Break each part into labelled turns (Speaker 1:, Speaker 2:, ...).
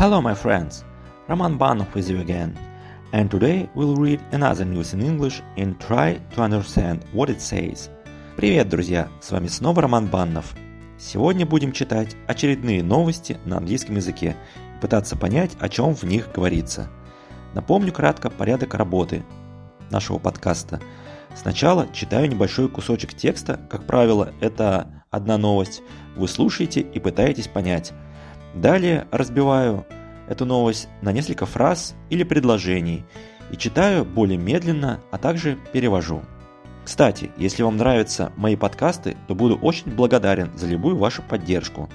Speaker 1: Hello, my friends! Roman Banov with you again, and today we'll read another news in English and try to understand what it says. Привет, друзья! С вами снова Роман Баннов. Сегодня будем читать очередные новости на английском языке и пытаться понять, о чем в них говорится. Напомню кратко порядок работы нашего подкаста. Сначала читаю небольшой кусочек текста, как правило, это одна новость. Вы слушаете и пытаетесь понять – Далее разбиваю эту новость на несколько фраз или предложений и читаю более медленно, а также перевожу. Кстати, если вам нравятся мои подкасты, то буду очень благодарен за любую вашу поддержку.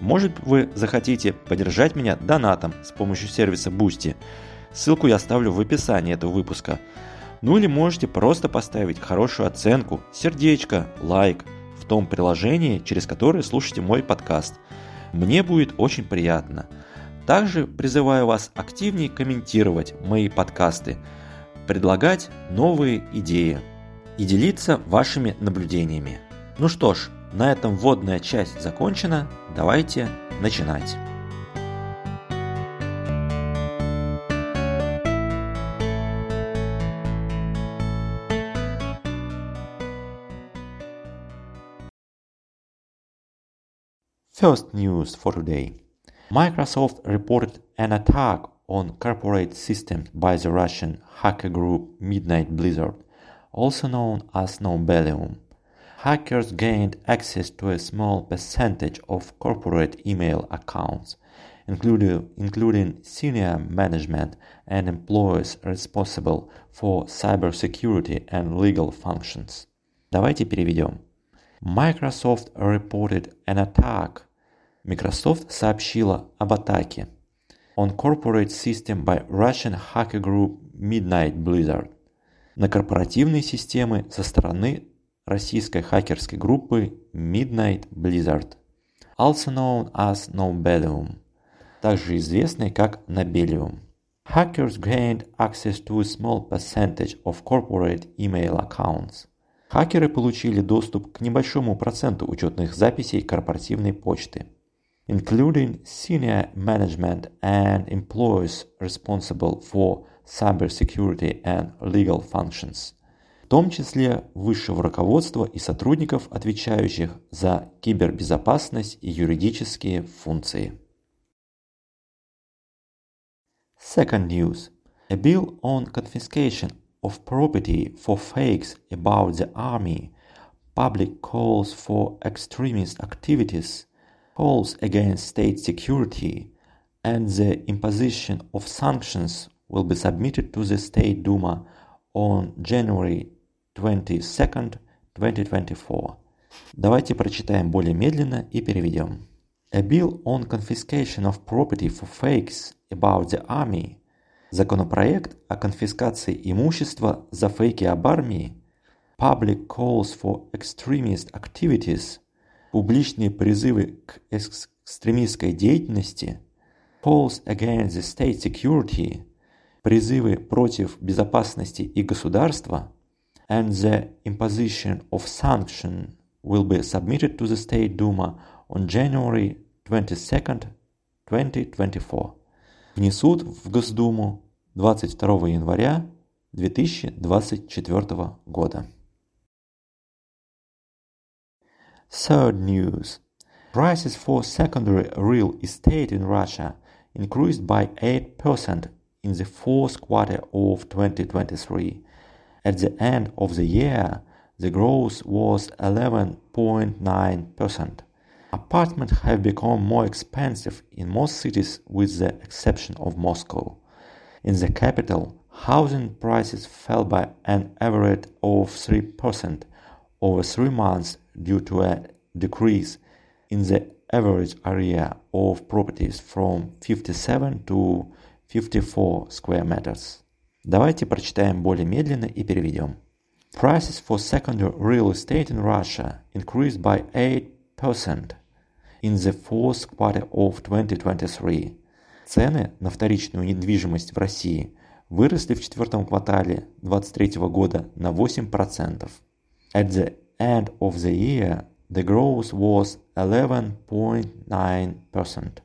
Speaker 1: Может вы захотите поддержать меня донатом с помощью сервиса Boosty. Ссылку я оставлю в описании этого выпуска. Ну или можете просто поставить хорошую оценку, сердечко, лайк в том приложении, через которое слушаете мой подкаст – мне будет очень приятно. Также призываю вас активнее комментировать мои подкасты, предлагать новые идеи и делиться вашими наблюдениями. Ну что ж, на этом вводная часть закончена, давайте начинать. First news for today. Microsoft reported an attack on corporate systems by the Russian hacker group Midnight Blizzard, also known as Nobelium. Hackers gained access to a small percentage of corporate email accounts, including, including senior management and employees responsible for cybersecurity and legal functions. Давайте переведем. Microsoft reported an attack Microsoft сообщила об атаке on corporate system by Russian hacker group Midnight Blizzard на корпоративные системы со стороны российской хакерской группы Midnight Blizzard, also known as Nobelium, также известной как Nobelium. Hackers gained access to a small percentage of corporate email accounts. Хакеры получили доступ к небольшому проценту учетных записей корпоративной почты including senior management and employees responsible for cybersecurity and legal functions, в том числе высшего руководства и сотрудников, отвечающих за кибербезопасность и юридические функции. Second news. A bill on confiscation of property for fakes about the army, public calls for extremist activities – calls against state security and the imposition of sanctions will be submitted to the State Duma on January 22, 2024. Давайте прочитаем более медленно и переведем. A bill on confiscation of property for fakes about the army. Законопроект о конфискации имущества за фейки об армии. Public calls for extremist activities – публичные призывы к экстремистской деятельности, calls against the state security, призывы против безопасности и государства, and the imposition of sanction will be submitted to the State Duma on January 22, 2024. Внесут в Госдуму 22 января 2024 года. Third news. Prices for secondary real estate in Russia increased by 8% in the fourth quarter of 2023. At the end of the year, the growth was 11.9%. Apartments have become more expensive in most cities with the exception of Moscow. In the capital, housing prices fell by an average of 3% over three months due to a decrease in the average area of properties from 57 to 54 square meters. Давайте прочитаем более медленно и переведем. Prices for secondary real estate in Russia increased by 8% in the fourth quarter of 2023. Цены на вторичную недвижимость в России выросли в четвертом квартале 2023 года на 8%. At the end of the year, the growth was 11.9%.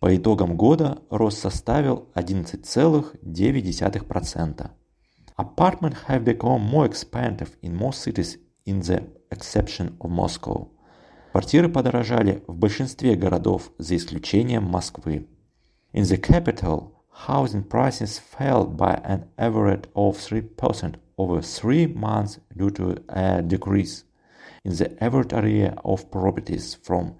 Speaker 1: По итогам года рост составил 11,9%. Apartments have become more expensive in most cities in the exception of Moscow. Квартиры подорожали в большинстве городов, за исключением Москвы. In the capital, housing prices fell by an average of 3% over three months due to a decrease in the average area of properties from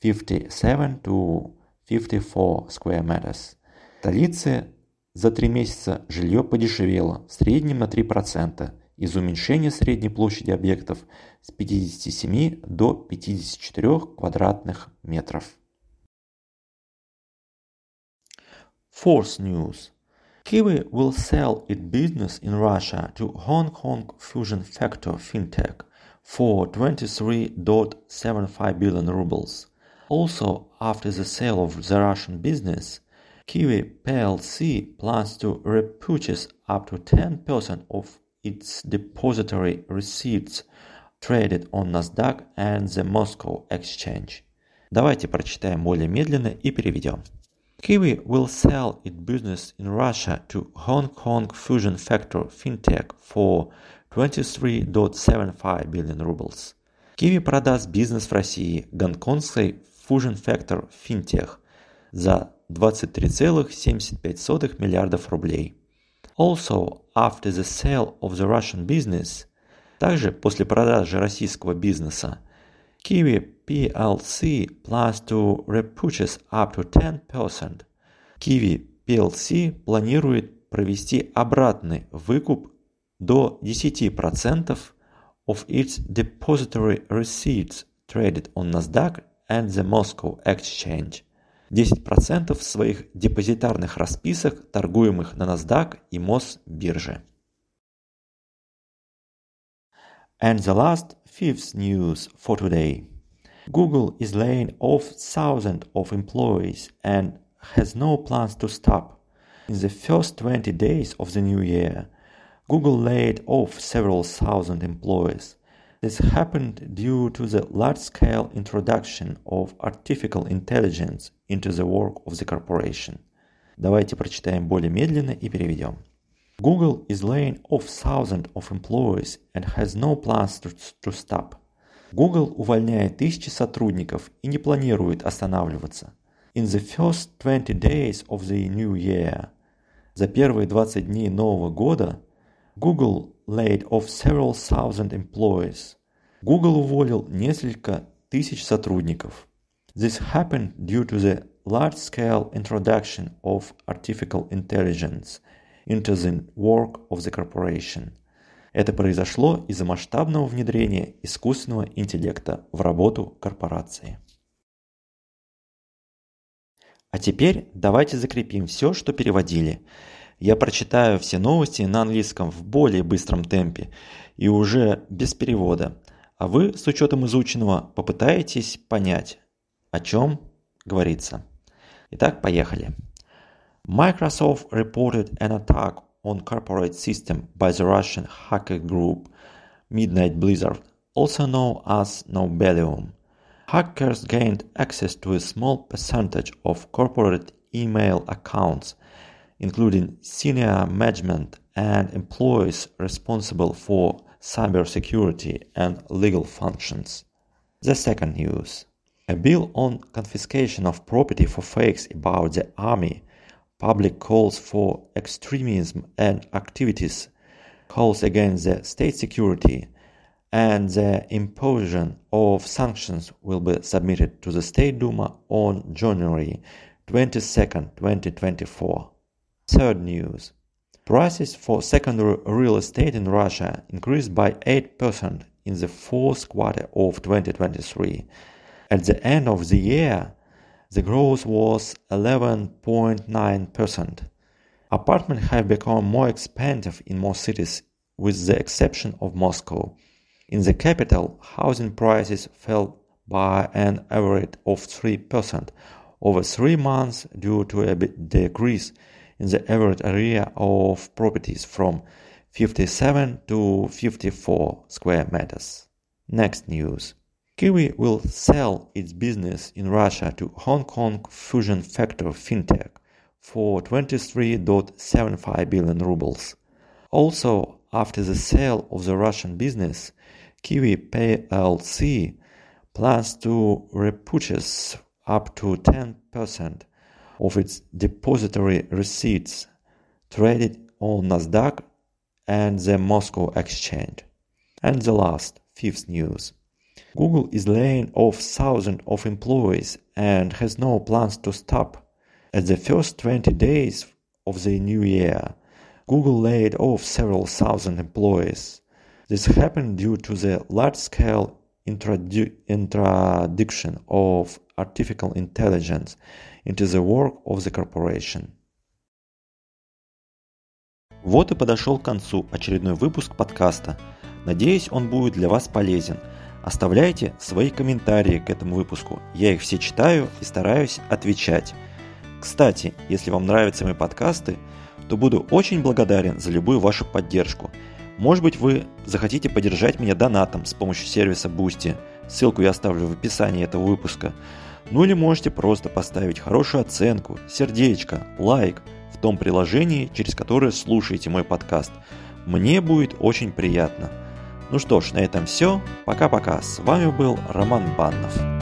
Speaker 1: 57 to 54 square meters. В столице за три месяца жилье подешевело в среднем на 3%, из уменьшения средней площади объектов с 57 до 54 квадратных метров. Fourth news. Qiwi will sell its business in Russia to Hong Kong fusion factor fintech for 23.75 billion rubles. Also, after the sale of the Russian business, Qiwi PLC plans to repurchase up to 10% of its depository receipts traded on NASDAQ and the Moscow Exchange. Давайте прочитаем более медленно и переведем. Qiwi will sell its business in Russia to Hong Kong fusion factor fintech for 23.75 billion rubles. Qiwi продаст бизнес в России гонконгской Fusion Factor Fintech за 23,75 миллиардов рублей. Also, after the sale of the Russian business, также после продажи российского бизнеса, Kiwi PLC plans to repurchase up to 10%. Kiwi PLC планирует провести обратный выкуп до 10% of its depository receipts traded on NASDAQ and the Moscow Exchange. 10% своих депозитарных расписок, торгуемых на NASDAQ и Мосбирже. And the last, fifth news for today. Google is laying off thousands of employees and has no plans to stop. In the first 20 days of the new year, Google laid off several thousand employees. This happened due to the large-scale introduction of artificial intelligence into the work of the corporation. Давайте прочитаем более медленно и переведем. Google is laying off thousands of employees and has no plans to, to stop. Google увольняет тысячи сотрудников и не планирует останавливаться. In the first 20 days of the new year, за первые 20 дней нового года, Google laid off several thousand employees. Google уволил несколько тысяч сотрудников. This happened due to the large-scale introduction of artificial intelligence into the work of the corporation – это произошло из-за масштабного внедрения искусственного интеллекта в работу корпорации. А теперь давайте закрепим все, что переводили. Я прочитаю все новости на английском в более быстром темпе и уже без перевода, а вы с учетом изученного попытаетесь понять, о чем говорится. Итак, поехали. Microsoft reported an attack on corporate system by the Russian hacker group Midnight Blizzard, also known as Nobelium. Hackers gained access to a small percentage of corporate email accounts, including senior management and employees responsible for cybersecurity and legal functions. The second news. A bill on confiscation of property for fakes about the army public calls for extremism and activities, calls against the state security, and the imposition of sanctions will be submitted to the State Duma on January 22, 2024. Third news. Prices for secondary real estate in Russia increased by 8% in the fourth quarter of 2023. At the end of the year, the growth was 11.9%. Apartments have become more expensive in most cities, with the exception of Moscow. In the capital, housing prices fell by an average of 3% over three months due to a decrease in the average area of properties from 57 to 54 square meters. Next news. Qiwi will sell its business in Russia to Hong Kong Fusion Factor FinTech for 23.75 billion rubles. Also, after the sale of the Russian business, Qiwi PLC plans to repurchase up to 10% of its depository receipts traded on Nasdaq and the Moscow Exchange. And the last, fifth news. Google is laying off thousands of employees and has no plans to stop. At the first 20 days of the new year, Google laid off several thousand employees. This happened due to the large-scale introdu- introduction of artificial intelligence into the work of the corporation.
Speaker 2: Вот и подошел к концу очередной выпуск подкаста. Надеюсь, он будет для вас полезен. Оставляйте свои комментарии к этому выпуску. Я их все читаю и стараюсь отвечать. Кстати, если вам нравятся мои подкасты, то буду очень благодарен за любую вашу поддержку. Может быть, вы захотите поддержать меня донатом с помощью сервиса Boosty. Ссылку я оставлю в описании этого выпуска. Ну или можете просто поставить хорошую оценку, сердечко, лайк – в том приложении, через которое слушаете мой подкаст. Мне будет очень приятно. Ну что ж, на этом все. Пока-пока. С вами был Роман Баннов.